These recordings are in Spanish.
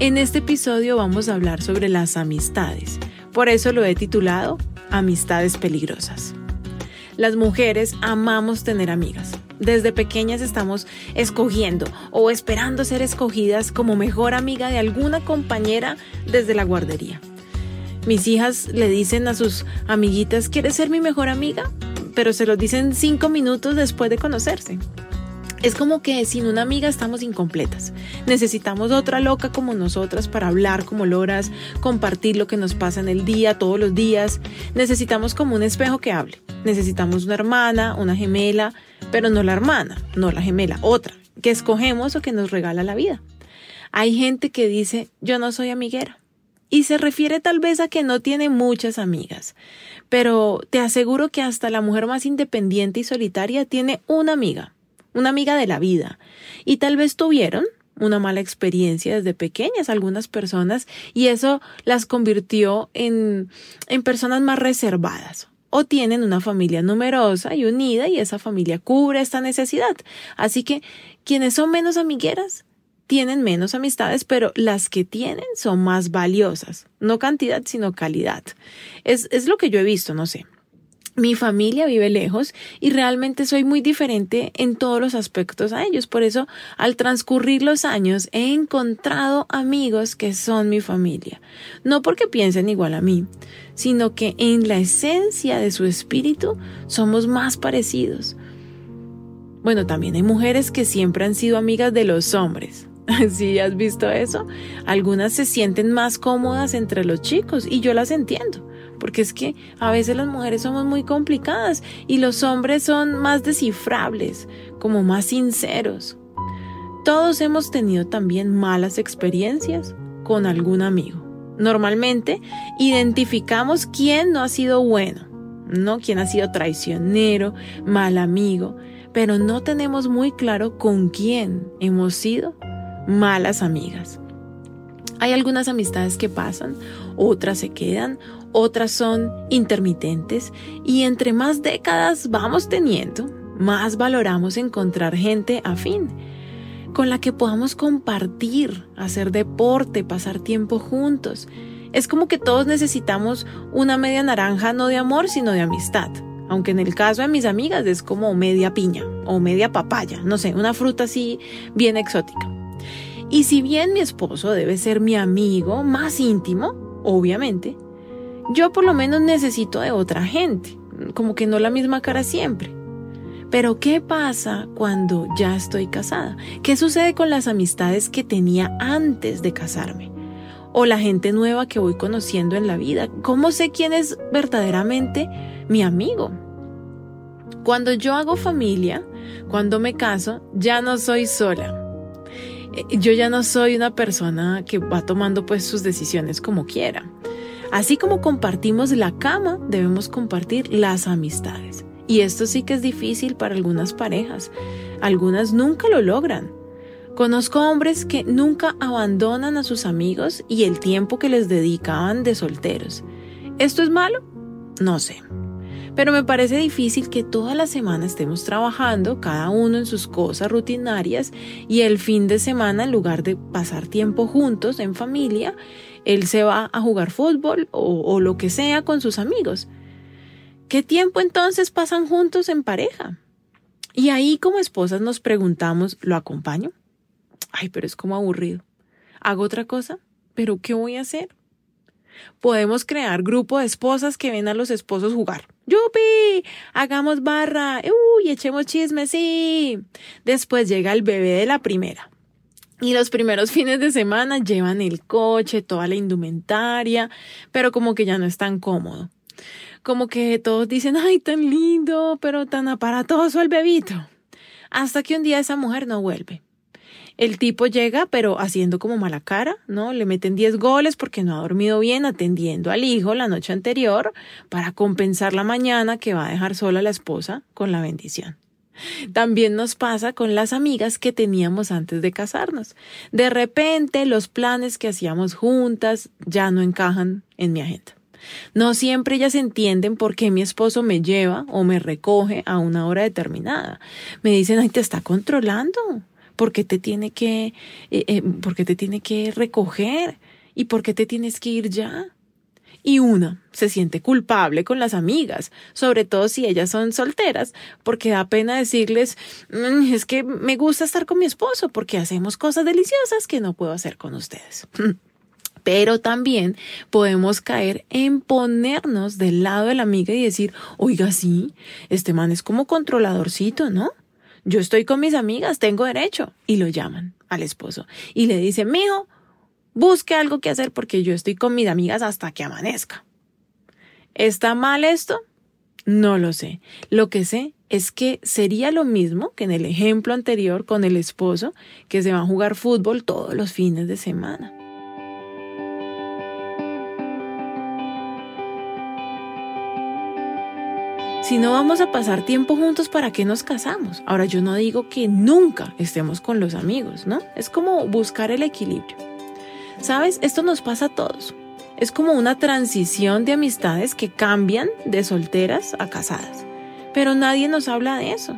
En este episodio vamos a hablar sobre las amistades. Por eso lo he titulado Amistades peligrosas. Las mujeres amamos tener amigas. Desde pequeñas estamos escogiendo o esperando ser escogidas como mejor amiga de alguna compañera desde la guardería. Mis hijas le dicen a sus amiguitas, ¿quieres ser mi mejor amiga? Pero se lo dicen cinco minutos después de conocerse. Es como que sin una amiga estamos incompletas. Necesitamos otra loca como nosotras para hablar como loras, compartir lo que nos pasa en el día, todos los días. Necesitamos como un espejo que hable. Necesitamos una hermana, una gemela, pero no la hermana, no la gemela, otra, que escogemos o que nos regala la vida. Hay gente que dice, yo no soy amiguera. Y se refiere tal vez a que no tiene muchas amigas. Pero te aseguro que hasta la mujer más independiente y solitaria tiene una amiga una amiga de la vida. Y tal vez tuvieron una mala experiencia desde pequeñas algunas personas y eso las convirtió en, en personas más reservadas o tienen una familia numerosa y unida y esa familia cubre esta necesidad. Así que quienes son menos amigueras tienen menos amistades, pero las que tienen son más valiosas. No cantidad, sino calidad. Es, es lo que yo he visto, no sé mi familia vive lejos y realmente soy muy diferente en todos los aspectos a ellos. Por eso, al transcurrir los años, he encontrado amigos que son mi familia. No porque piensen igual a mí, sino que en la esencia de su espíritu somos más parecidos. Bueno, también hay mujeres que siempre han sido amigas de los hombres. ¿Sí has visto eso? Algunas se sienten más cómodas entre los chicos y yo las entiendo porque es que a veces las mujeres somos muy complicadas y los hombres son más descifrables, como más sinceros. Todos hemos tenido también malas experiencias con algún amigo. Normalmente identificamos quién no ha sido bueno, no quién ha sido traicionero, mal amigo, pero no tenemos muy claro con quién hemos sido malas amigas. Hay algunas amistades que pasan, otras se quedan, otras son intermitentes y entre más décadas vamos teniendo, más valoramos encontrar gente afín con la que podamos compartir, hacer deporte, pasar tiempo juntos. Es como que todos necesitamos una media naranja no de amor, sino de amistad. Aunque en el caso de mis amigas es como media piña o media papaya, no sé, una fruta así bien exótica. Y si bien mi esposo debe ser mi amigo más íntimo, obviamente, yo por lo menos necesito de otra gente, como que no la misma cara siempre. Pero ¿qué pasa cuando ya estoy casada? ¿Qué sucede con las amistades que tenía antes de casarme? O la gente nueva que voy conociendo en la vida. ¿Cómo sé quién es verdaderamente mi amigo? Cuando yo hago familia, cuando me caso, ya no soy sola. Eh, yo ya no soy una persona que va tomando pues sus decisiones como quiera. Así como compartimos la cama, debemos compartir las amistades. Y esto sí que es difícil para algunas parejas. Algunas nunca lo logran. Conozco hombres que nunca abandonan a sus amigos y el tiempo que les dedicaban de solteros. ¿Esto es malo? No sé. Pero me parece difícil que toda la semana estemos trabajando, cada uno en sus cosas rutinarias, y el fin de semana, en lugar de pasar tiempo juntos en familia, él se va a jugar fútbol o, lo que sea con sus amigos. ¿Qué tiempo entonces pasan juntos en pareja? Y ahí como esposas nos preguntamos, ¿lo acompaño? Ay, pero es como aburrido. ¿Hago otra cosa? ¿Pero qué voy a hacer? Podemos crear grupo de esposas que ven a los esposos jugar. ¡Yupi! Hagamos barra. ¡Uy! Echemos chisme, sí. Después llega el bebé de la primera. Y los primeros fines de semana llevan el coche, toda la indumentaria, pero como que ya no es tan cómodo. Como que todos dicen, ay, tan lindo, pero tan aparatoso el bebito. Hasta que un día esa mujer no vuelve. El tipo llega, pero haciendo como mala cara, ¿no? Le meten 10 goles porque no ha dormido bien atendiendo al hijo la noche anterior para compensar la mañana que va a dejar sola a la esposa con la bendición. También nos pasa con las amigas que teníamos antes de casarnos. De repente los planes que hacíamos juntas ya no encajan en mi agenda. No siempre ellas entienden por qué mi esposo me lleva o me recoge a una hora determinada. Me dicen, ay, te está controlando. ¿Por qué te tiene que, eh, eh, por qué te tiene que recoger? ¿Y por qué te tienes que ir ya? Y una se siente culpable con las amigas, sobre todo si ellas son solteras, porque da pena decirles, mm, es que me gusta estar con mi esposo porque hacemos cosas deliciosas que no puedo hacer con ustedes. Pero también podemos caer en ponernos del lado de la amiga y decir, oiga, sí, este man es como controladorcito, ¿no? Yo estoy con mis amigas, tengo derecho. Y lo llaman al esposo y le dicen, mijo, busque algo que hacer porque yo estoy con mis amigas hasta que amanezca. ¿Está mal esto? No lo sé. Lo que sé es que sería lo mismo que en el ejemplo anterior con el esposo que se va a jugar fútbol todos los fines de semana. Si no vamos a pasar tiempo juntos, ¿para qué nos casamos? Ahora yo no digo que nunca estemos con los amigos, ¿no? Es como buscar el equilibrio. ¿Sabes? Esto nos pasa a todos. Es como una transición de amistades que cambian de solteras a casadas. Pero nadie nos habla de eso.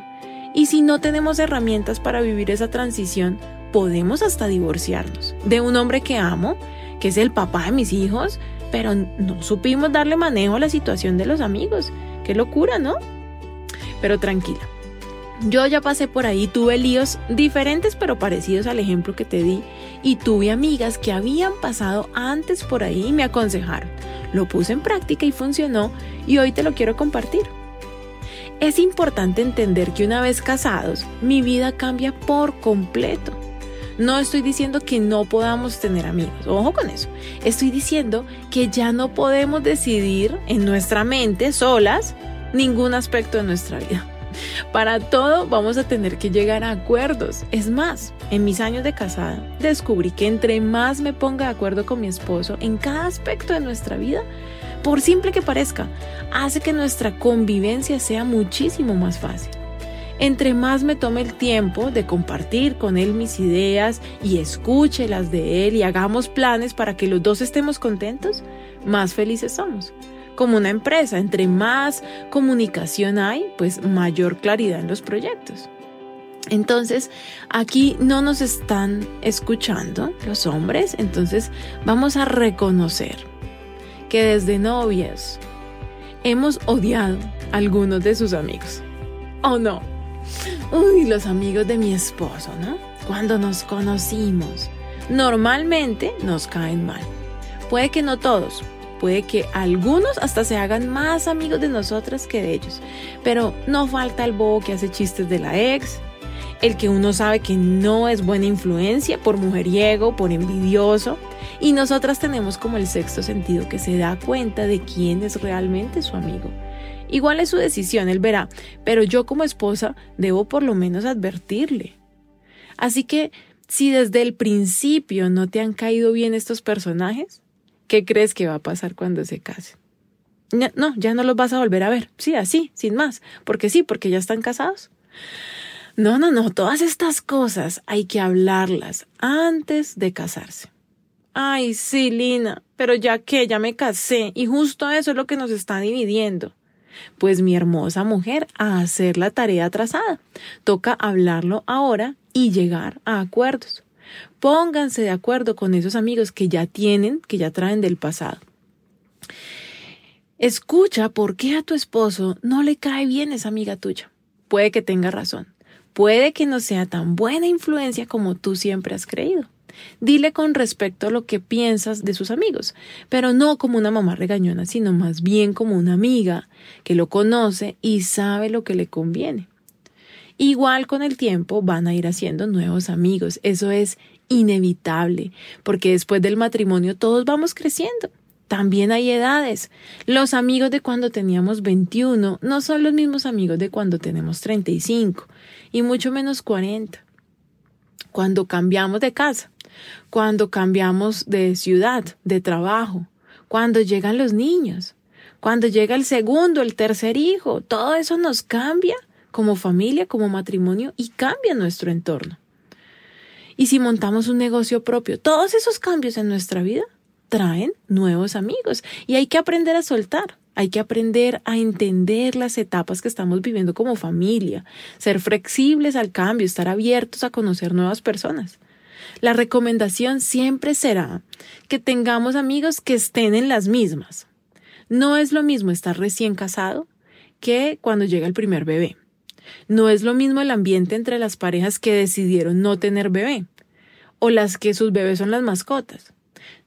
Y si no tenemos herramientas para vivir esa transición, podemos hasta divorciarnos. De un hombre que amo, que es el papá de mis hijos, pero no supimos darle manejo a la situación de los amigos Qué locura, ¿no? Pero tranquila. Yo ya pasé por ahí, tuve líos diferentes pero parecidos al ejemplo que te di y tuve amigas que habían pasado antes por ahí y me aconsejaron. Lo puse en práctica y funcionó y hoy te lo quiero compartir. Es importante entender que una vez casados, mi vida cambia por completo. No estoy diciendo que no podamos tener amigos, ojo con eso. Estoy diciendo que ya no podemos decidir en nuestra mente solas ningún aspecto de nuestra vida. Para todo vamos a tener que llegar a acuerdos. Es más, en mis años de casada descubrí que entre más me ponga de acuerdo con mi esposo en cada aspecto de nuestra vida, por simple que parezca, hace que nuestra convivencia sea muchísimo más fácil entre más me tome el tiempo de compartir con él mis ideas y escuche las de él y hagamos planes para que los dos estemos contentos, más felices somos. Como una empresa, entre más comunicación hay, pues mayor claridad en los proyectos. Entonces, aquí no nos están escuchando los hombres, entonces vamos a reconocer que desde novias hemos odiado a algunos de sus amigos. ¿O no? Uy, los amigos de mi esposo, ¿no? Cuando nos conocimos, normalmente nos caen mal. Puede que no todos, puede que algunos hasta se hagan más amigos de nosotras que de ellos, pero no falta el bobo que hace chistes de la ex, el que uno sabe que no es buena influencia por mujeriego, por envidioso, y nosotras tenemos como el sexto sentido que se da cuenta de quién es realmente su amigo. Igual es su decisión, él verá, pero yo como esposa debo por lo menos advertirle. Así que, si desde el principio no te han caído bien estos personajes, ¿qué crees que va a pasar cuando se casen? No, ya no los vas a volver a ver. Sí, así, sin más. Porque sí, porque ya están casados. No, no, no, todas estas cosas hay que hablarlas antes de casarse. Ay, sí, Lina, pero ya que ya me casé y justo eso es lo que nos está dividiendo. Pues mi hermosa mujer, a hacer la tarea trazada. Toca hablarlo ahora y llegar a acuerdos. Pónganse de acuerdo con esos amigos que ya tienen, que ya traen del pasado. Escucha por qué a tu esposo no le cae bien esa amiga tuya. Puede que tenga razón. Puede que no sea tan buena influencia como tú siempre has creído. Dile con respecto a lo que piensas de sus amigos, pero no como una mamá regañona, sino más bien como una amiga que lo conoce y sabe lo que le conviene. Igual con el tiempo van a ir haciendo nuevos amigos, eso es inevitable, porque después del matrimonio todos vamos creciendo. También hay edades. Los amigos de cuando teníamos 21 no son los mismos amigos de cuando tenemos 35 y mucho menos 40. cuando cambiamos de casa, cuando cambiamos de ciudad, de trabajo, cuando llegan los niños, cuando llega el segundo, el tercer hijo, todo eso nos cambia como familia, como matrimonio y cambia nuestro entorno. Y si montamos un negocio propio, todos esos cambios en nuestra vida traen nuevos amigos y hay que aprender a soltar. Hay que aprender a entender las etapas que estamos viviendo como familia, ser flexibles al cambio, estar abiertos a conocer nuevas personas. La recomendación siempre será que tengamos amigos que estén en las mismas. No es lo mismo estar recién casado que cuando llega el primer bebé. No es lo mismo el ambiente entre las parejas que decidieron no tener bebé o las que sus bebés son las mascotas.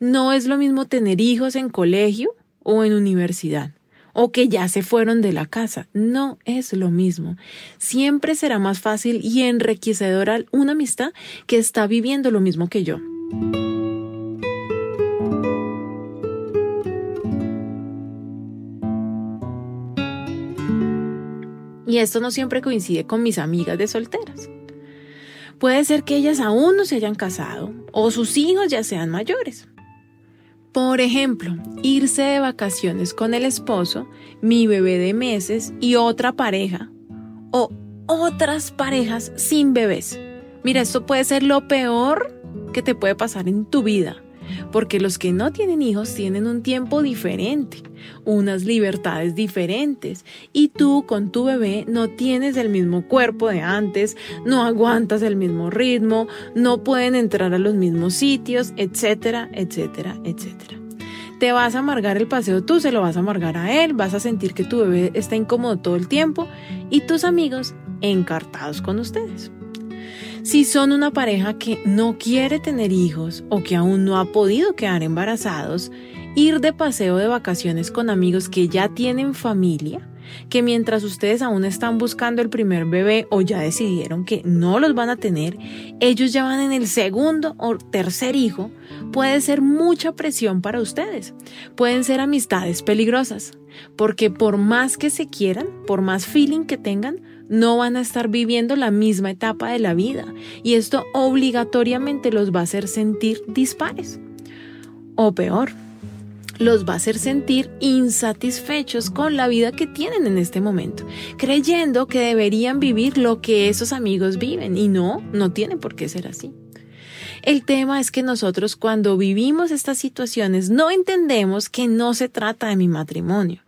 No es lo mismo tener hijos en colegio o en universidad o que ya se fueron de la casa. No es lo mismo. Siempre será más fácil y enriquecedora una amistad que está viviendo lo mismo que yo. Y esto no siempre coincide con mis amigas de solteras. Puede ser que ellas aún no se hayan casado o sus hijos ya sean mayores. Por ejemplo, irse de vacaciones con el esposo, mi bebé de meses y otra pareja o otras parejas sin bebés. Mira, esto puede ser lo peor que te puede pasar en tu vida porque los que no tienen hijos tienen un tiempo diferente, unas libertades diferentes, y tú con tu bebé no tienes el mismo cuerpo de antes, no aguantas el mismo ritmo, no pueden entrar a los mismos sitios, etcétera, etcétera, etcétera. Te vas a amargar el paseo tú, se lo vas a amargar a él, vas a sentir que tu bebé está incómodo todo el tiempo y tus amigos encartados con ustedes. Si son una pareja que no quiere tener hijos o que aún no ha podido quedar embarazados, ir de paseo de vacaciones con amigos que ya tienen familia, que mientras ustedes aún están buscando el primer bebé o ya decidieron que no los van a tener, ellos ya van en el segundo o tercer hijo, puede ser mucha presión para ustedes. Pueden ser amistades peligrosas, porque por más que se quieran, por más feeling que tengan, no van a estar viviendo la misma etapa de la vida y esto obligatoriamente los va a hacer sentir dispares. O peor, los va a hacer sentir insatisfechos con la vida que tienen en este momento, creyendo que deberían vivir lo que esos amigos viven y no, no tiene por qué ser así. El tema es que nosotros cuando vivimos estas situaciones no entendemos que no se trata de mi matrimonio.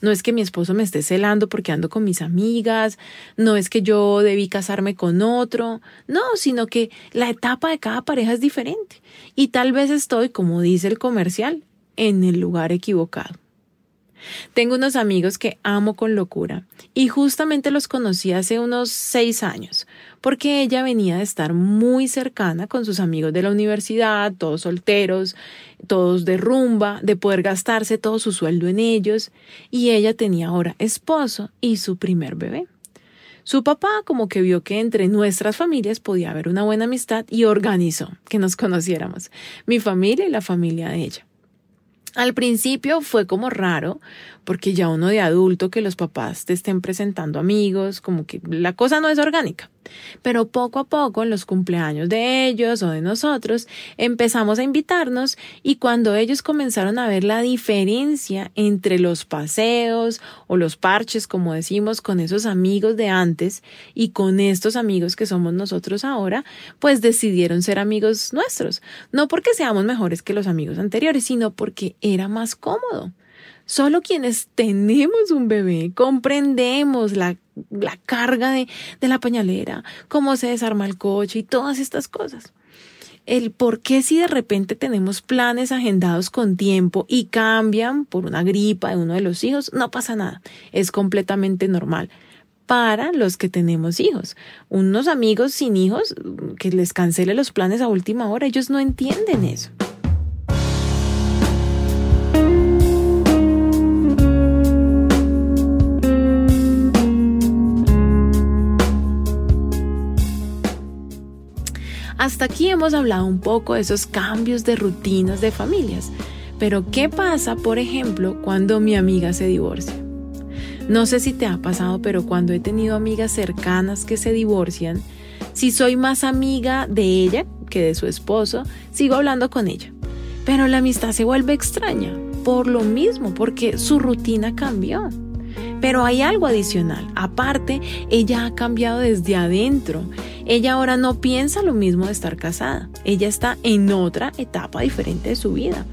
No es que mi esposo me esté celando porque ando con mis amigas, no es que yo debí casarme con otro, no, sino que la etapa de cada pareja es diferente y tal vez estoy, como dice el comercial, en el lugar equivocado. Tengo unos amigos que amo con locura y justamente los conocí hace unos seis años, porque ella venía de estar muy cercana con sus amigos de la universidad, todos solteros, todos de rumba, de poder gastarse todo su sueldo en ellos, y ella tenía ahora esposo y su primer bebé. Su papá como que vio que entre nuestras familias podía haber una buena amistad y organizó que nos conociéramos, mi familia y la familia de ella. Al principio fue como raro, porque ya uno de adulto que los papás te estén presentando amigos, como que la cosa no es orgánica. Pero poco a poco, en los cumpleaños de ellos o de nosotros, empezamos a invitarnos y cuando ellos comenzaron a ver la diferencia entre los paseos o los parches, como decimos, con esos amigos de antes y con estos amigos que somos nosotros ahora, pues decidieron ser amigos nuestros. No porque seamos mejores que los amigos anteriores, sino porque era más cómodo. Solo quienes tenemos un bebé comprendemos la, carga de, de la pañalera, cómo se desarma el coche y todas estas cosas el por qué si de repente tenemos planes agendados con tiempo y cambian por una gripa de uno de los hijos, no pasa nada, es completamente normal. Para los que tenemos hijos, unos amigos sin hijos que les cancele los planes a última hora, ellos no entienden eso. Hasta aquí hemos hablado un poco de esos cambios de rutinas de familias. Pero ¿qué pasa, por ejemplo, cuando mi amiga se divorcia? No sé si te ha pasado, pero cuando he tenido amigas cercanas que se divorcian, Si soy más amiga de ella que de su esposo, sigo hablando con ella. Pero la amistad se vuelve extraña por lo mismo, porque su rutina cambió. Pero hay algo adicional. Aparte, ella ha cambiado desde adentro. Ella ahora no piensa lo mismo de estar casada. Ella está en otra etapa diferente de su vida.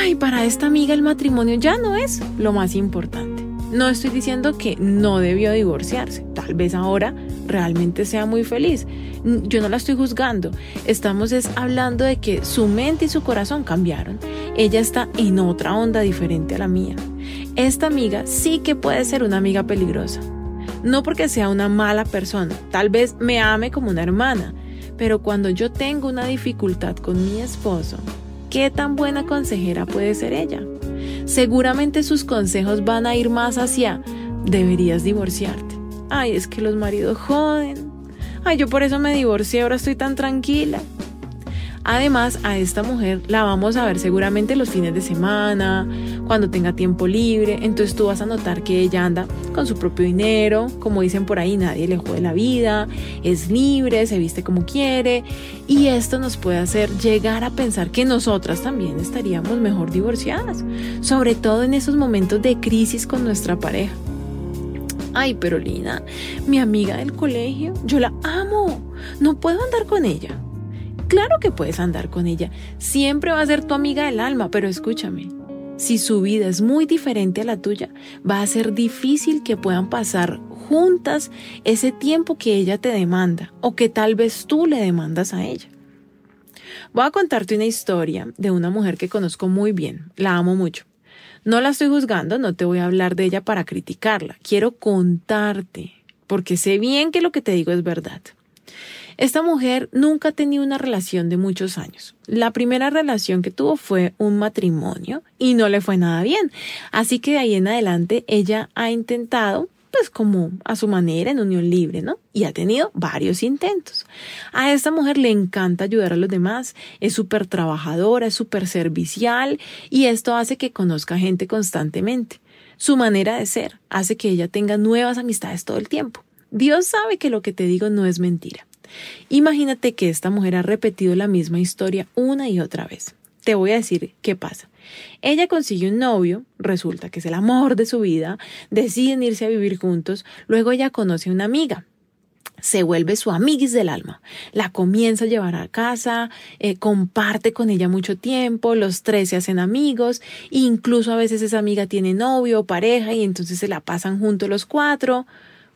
Ay, para esta amiga el matrimonio ya no es lo más importante. No estoy diciendo que no debió divorciarse. Tal vez ahora realmente sea muy feliz. Yo no la estoy juzgando. Estamos es hablando de que su mente y su corazón cambiaron. Ella está en otra onda diferente a la mía. Esta amiga sí que puede ser una amiga peligrosa. No porque sea una mala persona. Tal vez me ame como una hermana. Pero cuando yo tengo una dificultad con mi esposo, ¿qué tan buena consejera puede ser ella? Seguramente sus consejos van a ir más hacia, deberías divorciarte. Ay, es que los maridos joden. Ay, yo por eso me divorcié, ahora estoy tan tranquila. Además, a esta mujer la vamos a ver seguramente los fines de semana, cuando tenga tiempo libre. Entonces tú vas a notar que ella anda con su propio dinero, como dicen por ahí, nadie le jode la vida, es libre, se viste como quiere. Y esto nos puede hacer llegar a pensar que nosotras también estaríamos mejor divorciadas, sobre todo en esos momentos de crisis con nuestra pareja. Ay, pero Lina, mi amiga del colegio, yo la amo, no puedo andar con ella. Claro que puedes andar con ella, siempre va a ser tu amiga del alma, pero escúchame, si su vida es muy diferente a la tuya, va a ser difícil que puedan pasar juntas ese tiempo que ella te demanda o que tal vez tú le demandas a ella. Voy a contarte una historia de una mujer que conozco muy bien, la amo mucho. No la estoy juzgando, no te voy a hablar de ella para criticarla, quiero contarte, porque sé bien que lo que te digo es verdad. Esta mujer nunca ha tenido una relación de muchos años. La primera relación que tuvo fue un matrimonio y no le fue nada bien. Así que de ahí en adelante ella ha intentado pues como a su manera en unión libre, ¿no? Y ha tenido varios intentos. A esta mujer le encanta ayudar a los demás, es súper trabajadora, es súper servicial y esto hace que conozca gente constantemente. Su manera de ser hace que ella tenga nuevas amistades todo el tiempo. Dios sabe que lo que te digo no es mentira. Imagínate que esta mujer ha repetido la misma historia una y otra vez. Te voy a decir qué pasa. Ella consigue un novio, resulta que es el amor de su vida, deciden irse a vivir juntos, luego ella conoce a una amiga, se vuelve su amiguis del alma. La comienza a llevar a casa, eh, comparte con ella mucho tiempo, los tres se hacen amigos, incluso a veces esa amiga tiene novio o pareja y entonces se la pasan juntos los cuatro.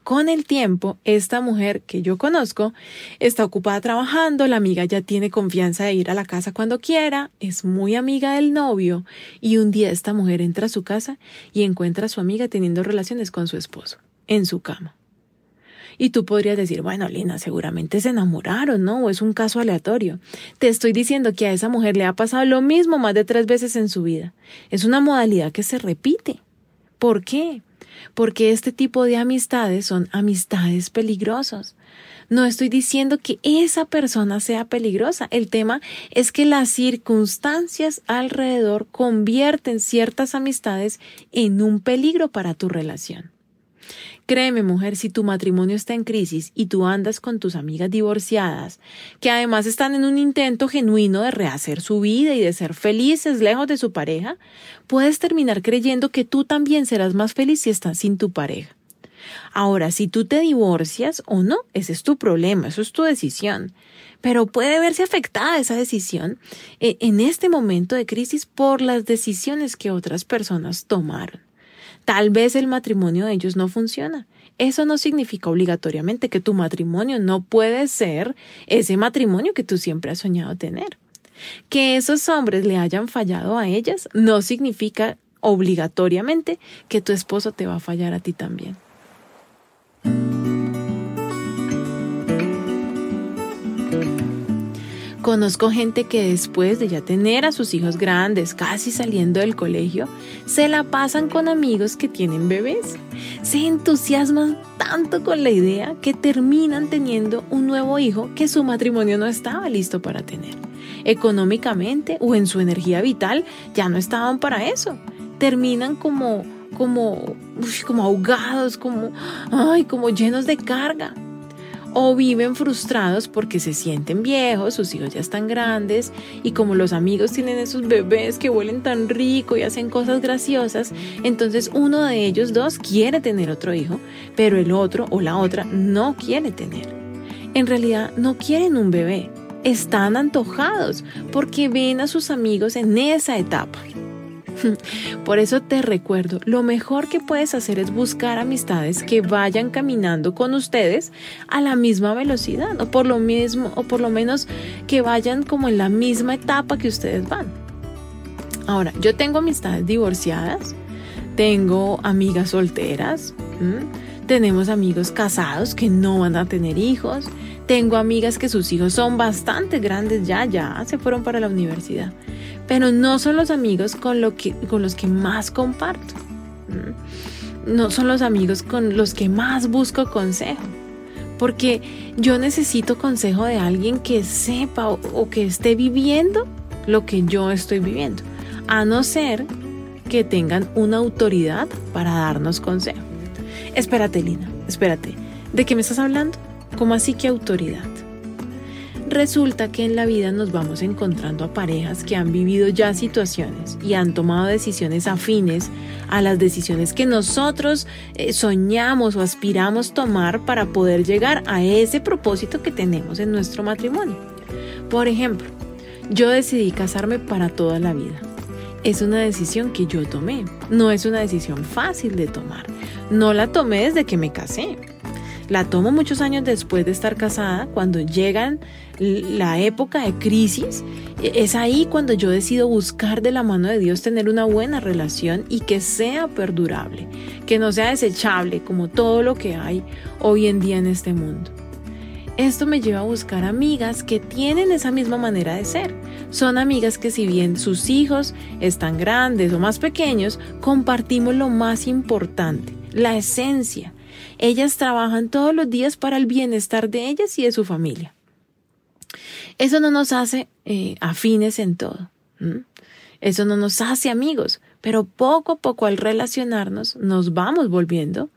Con el tiempo, esta mujer que yo conozco está ocupada trabajando, la amiga ya tiene confianza de ir a la casa cuando quiera, es muy amiga del novio y un día esta mujer entra a su casa y encuentra a su amiga teniendo relaciones con su esposo, en su cama. Y tú podrías decir, bueno, Lina, seguramente se enamoraron, ¿no? O es un caso aleatorio. Te estoy diciendo que a esa mujer le ha pasado lo mismo más de tres veces en su vida. Es una modalidad que se repite. ¿Por qué? Porque este tipo de amistades son amistades peligrosas. No estoy diciendo que esa persona sea peligrosa. El tema es que las circunstancias alrededor convierten ciertas amistades en un peligro para tu relación. Créeme, mujer, si tu matrimonio está en crisis y tú andas con tus amigas divorciadas, que además están en un intento genuino de rehacer su vida y de ser felices lejos de su pareja, puedes terminar creyendo que tú también serás más feliz si estás sin tu pareja. Ahora, si tú te divorcias o no, ese es tu problema, eso es tu decisión. Pero puede verse afectada esa decisión eh, en este momento de crisis por las decisiones que otras personas tomaron. Tal vez el matrimonio de ellos no funciona. Eso no significa obligatoriamente que tu matrimonio no puede ser ese matrimonio que tú siempre has soñado tener. Que esos hombres le hayan fallado a ellas no significa obligatoriamente que tu esposo te va a fallar a ti también. Conozco gente que después de ya tener a sus hijos grandes, casi saliendo del colegio, se la pasan con amigos que tienen bebés. Se entusiasman tanto con la idea que terminan teniendo un nuevo hijo que su matrimonio no estaba listo para tener. Económicamente o en su energía vital ya no estaban para eso. Terminan como como como ahogados, como ay, como llenos de carga. O viven frustrados porque se sienten viejos, sus hijos ya están grandes y como los amigos tienen esos bebés que huelen tan rico y hacen cosas graciosas, entonces uno de ellos dos quiere tener otro hijo, pero el otro o la otra no quiere tener. En realidad no quieren un bebé, están antojados porque ven a sus amigos en esa etapa. Por eso te recuerdo, lo mejor que puedes hacer es buscar amistades que vayan caminando con ustedes a la misma velocidad o por lo mismo o por lo menos que vayan como en la misma etapa que ustedes van. Ahora, yo tengo amistades divorciadas, tengo amigas solteras, tenemos amigos casados que no van a tener hijos, tengo amigas que sus hijos son bastante grandes ya, ya se fueron para la universidad pero no son los amigos con, que, con los que más comparto. No son los amigos con los que más busco consejo. Porque yo necesito consejo de alguien que sepa o, que esté viviendo lo que yo estoy viviendo. A no ser que tengan una autoridad para darnos consejo. Espérate, Lina, espérate. ¿De qué me estás hablando? ¿Cómo así que autoridad? Resulta que en la vida nos vamos encontrando a parejas que han vivido ya situaciones y han tomado decisiones afines a las decisiones que nosotros eh, soñamos o aspiramos tomar para poder llegar a ese propósito que tenemos en nuestro matrimonio. Por ejemplo, yo decidí casarme para toda la vida. Es una decisión que yo tomé, no es una decisión fácil de tomar. No la tomé desde que me casé. La tomo muchos años después de estar casada, cuando llegan la época de crisis. E, es ahí cuando yo decido buscar de la mano de Dios tener una buena relación y que sea perdurable, que no sea desechable como todo lo que hay hoy en día en este mundo. Esto me lleva a buscar amigas que tienen esa misma manera de ser. Son amigas que si bien sus hijos están grandes o más pequeños, compartimos lo más importante, la esencia, ellas trabajan todos los días para el bienestar de ellas y de su familia. Eso no nos hace eh, afines en todo. Eso no nos hace amigos, pero poco a poco al relacionarnos nos vamos volviendo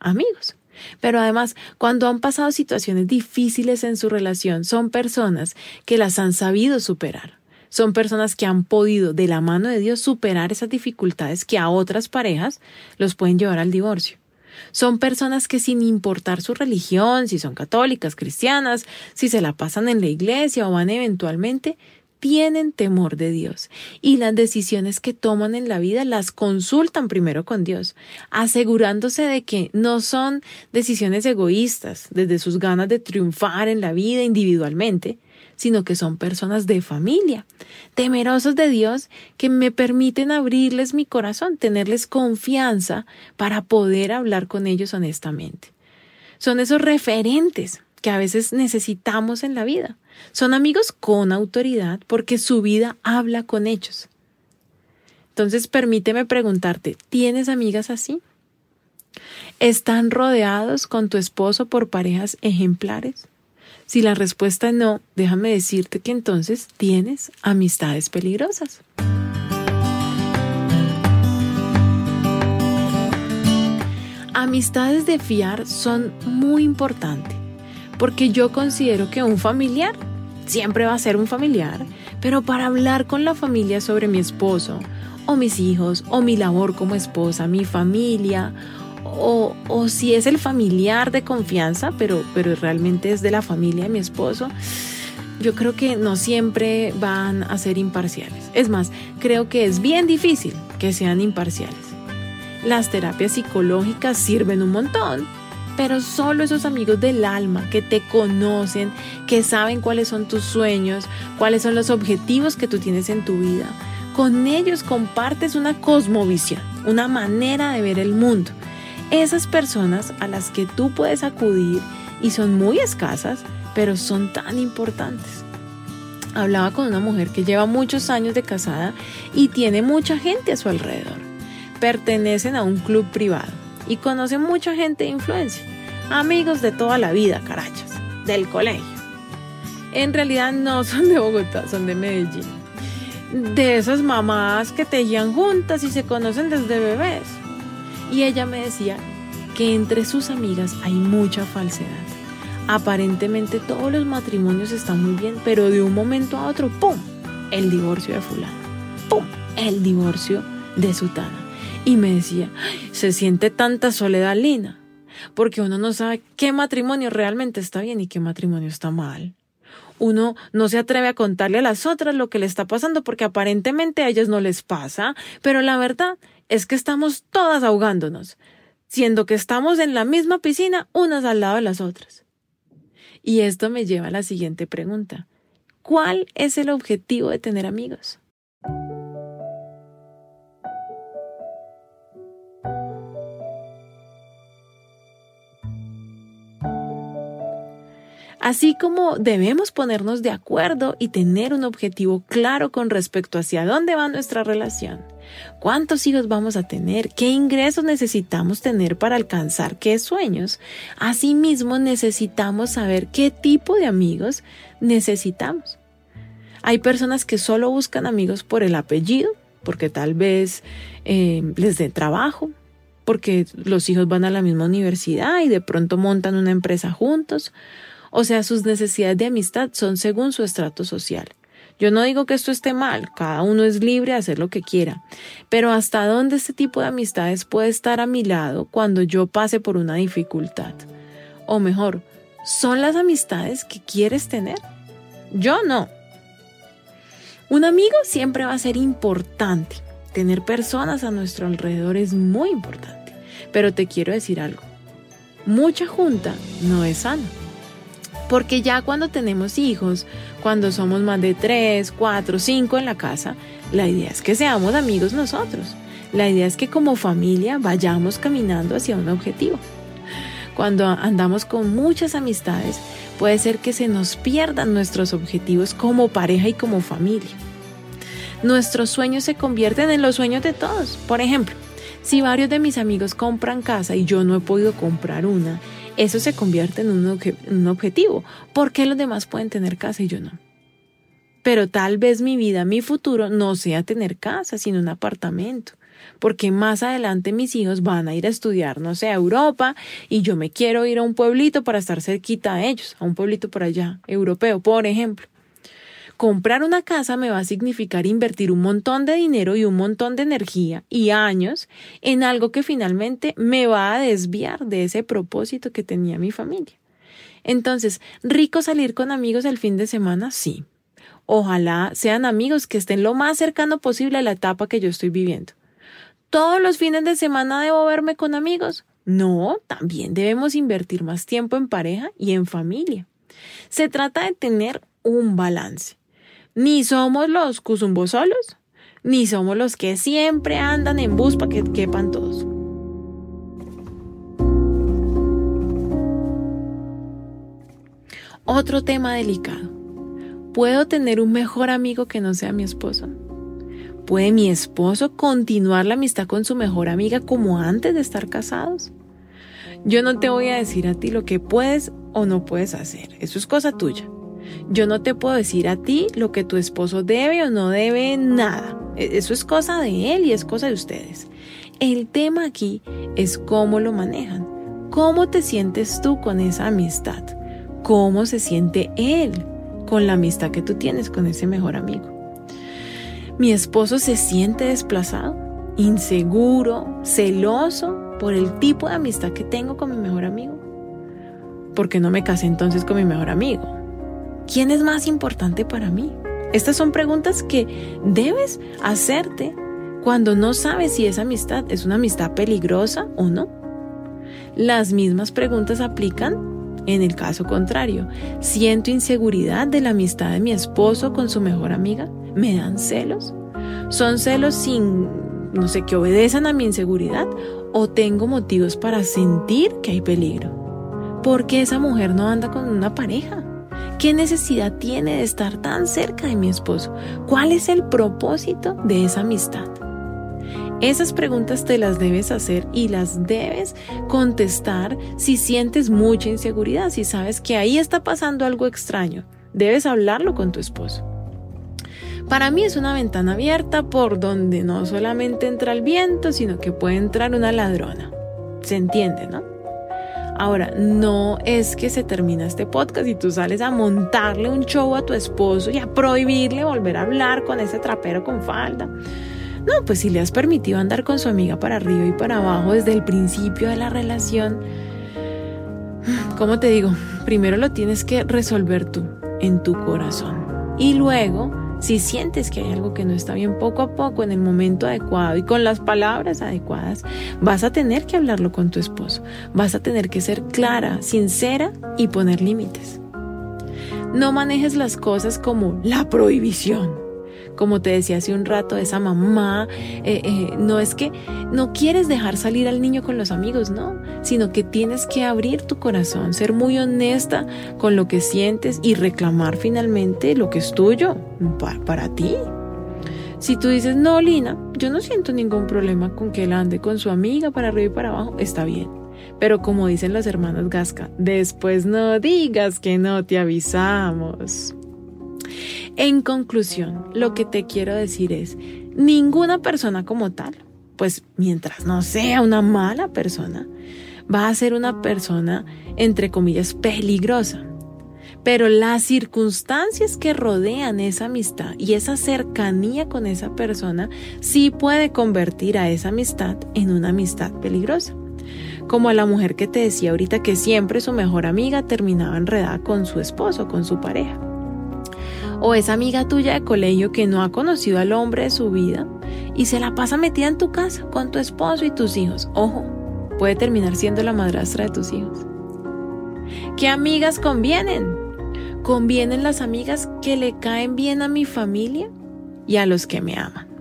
amigos. Pero además, cuando han pasado situaciones difíciles en su relación, son personas que las han sabido superar. Son personas que han podido, de la mano de Dios, superar esas dificultades que a otras parejas los pueden llevar al divorcio. Son personas que sin importar su religión, si son católicas, cristianas, si se la pasan en la iglesia o van eventualmente, tienen temor de Dios. Y las decisiones que toman en la vida las consultan primero con Dios, asegurándose de que no son decisiones egoístas desde sus ganas de triunfar en la vida individualmente, sino que son personas de familia, temerosos de Dios, que me permiten abrirles mi corazón, tenerles confianza para poder hablar con ellos honestamente. Son esos referentes que a veces necesitamos en la vida. Son amigos con autoridad porque su vida habla con ellos. Entonces permíteme preguntarte, ¿tienes amigas así? ¿Están rodeados con tu esposo por parejas ejemplares? Si la respuesta es no, déjame decirte que entonces tienes amistades peligrosas. Amistades de fiar son muy importantes porque yo considero que un familiar siempre va a ser un familiar, pero para hablar con la familia sobre mi esposo o mis hijos o mi labor como esposa, mi familia o, si es el familiar de confianza, pero, pero realmente es de la familia de mi esposo, yo creo que no siempre van a ser imparciales. Es más, creo que es bien difícil que sean imparciales. Las terapias psicológicas sirven un montón, pero solo esos amigos del alma que te conocen, que saben cuáles son tus sueños, cuáles son los objetivos que tú tienes en tu vida, con ellos compartes una cosmovisión, una manera de ver el mundo esas personas a las que tú puedes acudir y son muy escasas, pero son tan importantes. Hablaba con una mujer que lleva muchos años de casada y tiene mucha gente a su alrededor. Pertenecen a un club privado y conocen mucha gente de influencia. Amigos de toda la vida, carachas, del colegio. En realidad no son de Bogotá, son de Medellín. De esas mamás que tejían juntas y se conocen desde bebés y ella me decía que entre sus amigas hay mucha falsedad. Aparentemente todos los matrimonios están muy bien, pero de un momento a otro, ¡pum! El divorcio de fulano. ¡Pum! El divorcio de sutana. Y me decía, se siente tanta soledad, Lina, porque uno no sabe qué matrimonio realmente está bien y qué matrimonio está mal. Uno no se atreve a contarle a las otras lo que le está pasando porque aparentemente a ellas no les pasa, pero la verdad es que estamos todas ahogándonos, siendo que estamos en la misma piscina unas al lado de las otras. Y esto me lleva a la siguiente pregunta. ¿Cuál es el objetivo de tener amigos? Así como debemos ponernos de acuerdo y tener un objetivo claro con respecto hacia dónde va nuestra relación, cuántos hijos vamos a tener, qué ingresos necesitamos tener para alcanzar qué sueños, asimismo necesitamos saber qué tipo de amigos necesitamos. Hay personas que solo buscan amigos por el apellido, porque tal vez eh, les den trabajo, porque los hijos van a la misma universidad y de pronto montan una empresa juntos, o sea, sus necesidades de amistad son según su estrato social. Yo no digo que esto esté mal, cada uno es libre de hacer lo que quiera, pero ¿hasta dónde este tipo de amistades puede estar a mi lado cuando yo pase por una dificultad? O mejor, ¿son las amistades que quieres tener? Yo no. Un amigo siempre va a ser importante. Tener personas a nuestro alrededor es muy importante. Pero te quiero decir algo. Mucha junta no es sana. Porque ya cuando tenemos hijos, cuando somos más de tres, cuatro, cinco en la casa, la idea es que seamos amigos nosotros. La idea es que como familia vayamos caminando hacia un objetivo. Cuando andamos con muchas amistades, puede ser que se nos pierdan nuestros objetivos como pareja y como familia. Nuestros sueños se convierten en los sueños de todos. Por ejemplo, si varios de mis amigos compran casa y yo no he podido comprar una, eso se convierte en un, objetivo. ¿Por qué los demás pueden tener casa y yo no? Pero tal vez mi vida, mi futuro no sea tener casa, sino un apartamento. Porque más adelante mis hijos van a ir a estudiar, no sé, a Europa y yo me quiero ir a un pueblito para estar cerquita a ellos, a un pueblito por allá, europeo, por ejemplo comprar una casa me va a significar invertir un montón de dinero y un montón de energía y años en algo que finalmente me va a desviar de ese propósito que tenía mi familia. Entonces, rico salir con amigos el fin de semana, sí. Ojalá sean amigos que estén lo más cercano posible a la etapa que yo estoy viviendo. ¿Todos los fines de semana debo verme con amigos? No, también debemos invertir más tiempo en pareja y en familia. Se trata de tener un balance. Ni somos los cuzumbos solos, ni somos los que siempre andan en bus para que quepan todos. Otro tema delicado. ¿Puedo tener un mejor amigo que no sea mi esposo? ¿Puede mi esposo continuar la amistad con su mejor amiga como antes de estar casados? Yo no te voy a decir a ti lo que puedes o no puedes hacer. Eso es cosa tuya. Yo no te puedo decir a ti lo que tu esposo debe o no debe nada. E, eso es cosa de él y es cosa de ustedes. El tema aquí es cómo lo manejan. ¿Cómo te sientes tú con esa amistad? ¿Cómo se siente él con la amistad que tú tienes con ese mejor amigo? Mi esposo se siente desplazado, inseguro, celoso por el tipo de amistad que tengo con mi mejor amigo. ¿Por qué no me casé entonces con mi mejor amigo? ¿Quién es más importante para mí? Estas son preguntas que debes hacerte cuando no sabes si esa amistad es una amistad peligrosa o no. Las mismas preguntas aplican en el caso contrario. ¿Siento inseguridad de la amistad de mi esposo con su mejor amiga? ¿Me dan celos? ¿Son celos sin, no sé, que obedezcan a mi inseguridad? ¿O tengo motivos para sentir que hay peligro? ¿Por qué esa mujer no anda con una pareja? ¿Qué necesidad tiene de estar tan cerca de mi esposo? ¿Cuál es el propósito de esa amistad? Esas preguntas te las debes hacer y las debes contestar si sientes mucha inseguridad, si sabes que ahí está pasando algo extraño. Debes hablarlo con tu esposo. Para mí es una ventana abierta por donde no solamente entra el viento, sino que puede entrar una ladrona. ¿Se entiende, no? Ahora, no es que se termina este podcast y tú sales a montarle un show a tu esposo y a prohibirle volver a hablar con ese trapero con falda. No, pues si le has permitido andar con su amiga para arriba y para abajo desde el principio de la relación, ¿cómo te digo? Primero lo tienes que resolver tú, en tu corazón. Y luego si sientes que hay algo que no está bien poco a poco, en el momento adecuado y con las palabras adecuadas, vas a tener que hablarlo con tu esposo. Vas a tener que ser clara, sincera y poner límites. No manejes las cosas como la prohibición como te decía hace un rato, esa mamá, eh, eh, no es que no quieres dejar salir al niño con los amigos, no, sino que tienes que abrir tu corazón, ser muy honesta con lo que sientes y reclamar finalmente lo que es tuyo para, ti. Si tú dices, no, Lina, yo no siento ningún problema con que él ande con su amiga para arriba y para abajo, está bien. Pero como dicen las hermanas Gasca, después no digas que no te avisamos. En conclusión, lo que te quiero decir es, ninguna persona como tal, pues mientras no sea una mala persona, va a ser una persona, entre comillas, peligrosa. Pero las circunstancias que rodean esa amistad y esa cercanía con esa persona sí puede convertir a esa amistad en una amistad peligrosa. Como a la mujer que te decía ahorita que siempre su mejor amiga terminaba enredada con su esposo, con su pareja o esa amiga tuya de colegio que no ha conocido al hombre de su vida y se la pasa metida en tu casa con tu esposo y tus hijos. Ojo, puede terminar siendo la madrastra de tus hijos. ¿Qué amigas convienen? Convienen las amigas que le caen bien a mi familia y a los que me aman.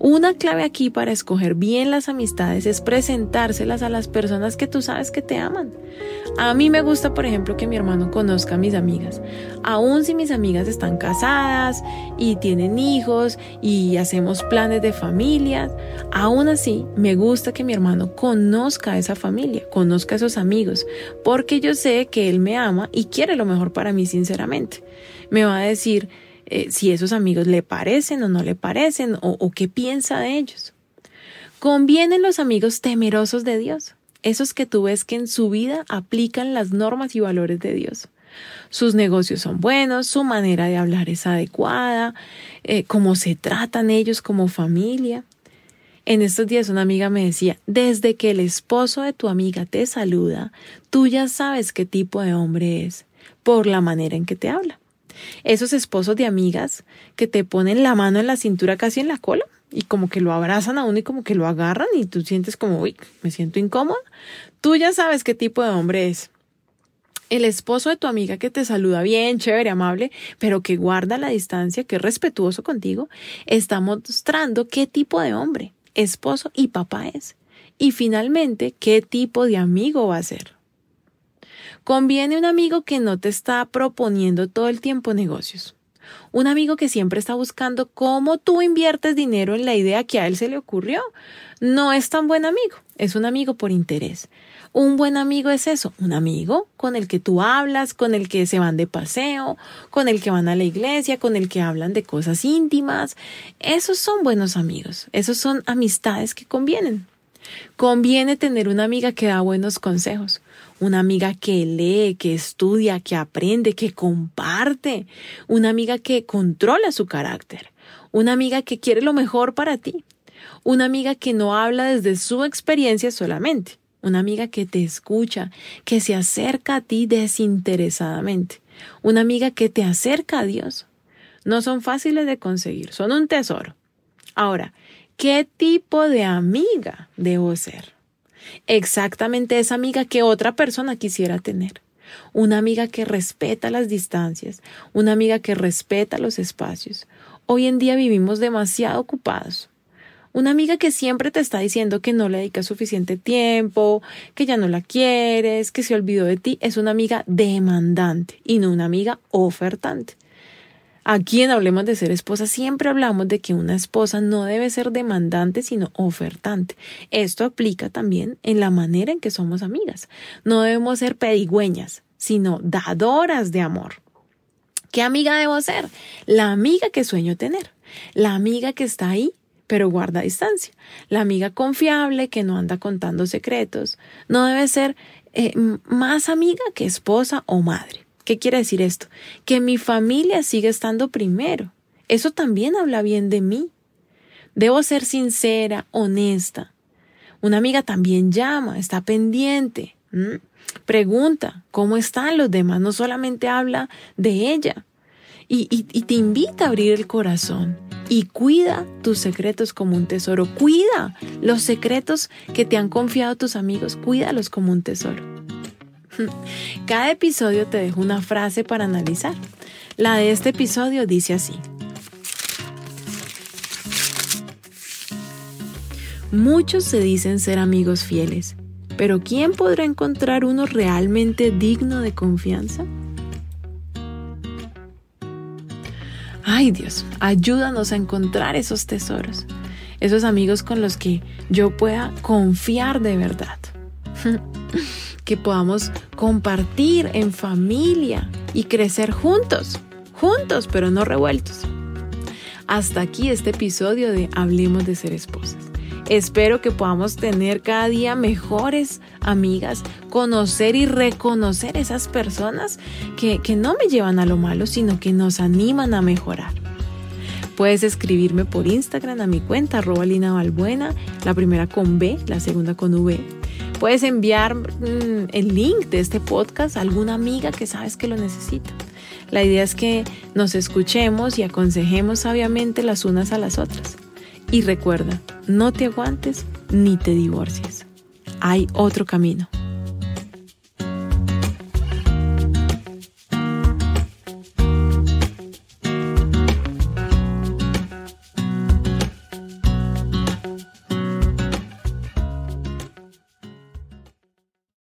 Una clave aquí para escoger bien las amistades es presentárselas a las personas que tú sabes que te aman. A mí me gusta, por ejemplo, que mi hermano conozca a mis amigas. Aún si mis amigas están casadas y tienen hijos y hacemos planes de familia, aún así me gusta que mi hermano conozca a esa familia, conozca a esos amigos, porque yo sé que él me ama y quiere lo mejor para mí sinceramente. Me va a decir, eh, si esos amigos le parecen o no le parecen o, qué piensa de ellos. Convienen los amigos temerosos de Dios, esos que tú ves que en su vida aplican las normas y valores de Dios. Sus negocios son buenos, su manera de hablar es adecuada, eh, cómo se tratan ellos como familia. En estos días una amiga me decía, desde que el esposo de tu amiga te saluda, tú ya sabes qué tipo de hombre es, por la manera en que te habla. Esos esposos de amigas que te ponen la mano en la cintura casi en la cola y como que lo abrazan a uno y como que lo agarran y tú sientes como, uy, me siento incómoda. Tú ya sabes qué tipo de hombre es. El esposo de tu amiga que te saluda bien, chévere, amable, pero que guarda la distancia, que es respetuoso contigo, está mostrando qué tipo de hombre, esposo y papá es. Y finalmente, qué tipo de amigo va a ser. Conviene un amigo que no te está proponiendo todo el tiempo negocios. Un amigo que siempre está buscando cómo tú inviertes dinero en la idea que a él se le ocurrió. No es tan buen amigo, es un amigo por interés. Un buen amigo es eso, un amigo con el que tú hablas, con el que se van de paseo, con el que van a la iglesia, con el que hablan de cosas íntimas. Esos son buenos amigos, esos son amistades que convienen. Conviene tener una amiga que da buenos consejos, una amiga que lee, que estudia, que aprende, que comparte, una amiga que controla su carácter, una amiga que quiere lo mejor para ti, una amiga que no habla desde su experiencia solamente, una amiga que te escucha, que se acerca a ti desinteresadamente, una amiga que te acerca a Dios. No son fáciles de conseguir, son un tesoro. Ahora, ¿qué tipo de amiga debo ser? Exactamente esa amiga que otra persona quisiera tener. Una amiga que respeta las distancias, una amiga que respeta los espacios. Hoy en día vivimos demasiado ocupados. Una amiga que siempre te está diciendo que no le dedicas suficiente tiempo, que ya no la quieres, que se olvidó de ti, es una amiga demandante y no una amiga ofertante. Aquí en Hablemos de ser esposa siempre hablamos de que una esposa no debe ser demandante sino ofertante. Esto aplica también en la manera en que somos amigas. No debemos ser pedigüeñas, sino dadoras de amor. ¿Qué amiga debo ser? La amiga que sueño tener. La amiga que está ahí pero guarda distancia. La amiga confiable que no anda contando secretos no debe ser eh, más amiga que esposa o madre. ¿Qué quiere decir esto? Que mi familia sigue estando primero. Eso también habla bien de mí. Debo ser sincera, honesta. Una amiga también llama, está pendiente, pregunta cómo están los demás, no solamente habla de ella. y te invita a abrir el corazón y cuida tus secretos como un tesoro. Cuida los secretos que te han confiado tus amigos, cuídalos como un tesoro. Cada episodio te dejo una frase para analizar. La de este episodio dice así. Muchos se dicen ser amigos fieles, pero ¿quién podrá encontrar uno realmente digno de confianza? Ay Dios, ayúdanos a encontrar esos tesoros, esos amigos con los que yo pueda confiar de verdad. que podamos compartir en familia y crecer juntos, juntos pero no revueltos. Hasta aquí este episodio de Hablemos de ser esposas. Espero que podamos tener cada día mejores amigas, conocer y reconocer esas personas que, no me llevan a lo malo, sino que nos animan a mejorar. Puedes escribirme por Instagram a mi cuenta, arroba la primera con B, la segunda con V. Puedes enviar mm, el link de este podcast a alguna amiga que sabes que lo necesita. La idea es que nos escuchemos y aconsejemos sabiamente las unas a las otras. Y recuerda, no te aguantes ni te divorcies. Hay otro camino.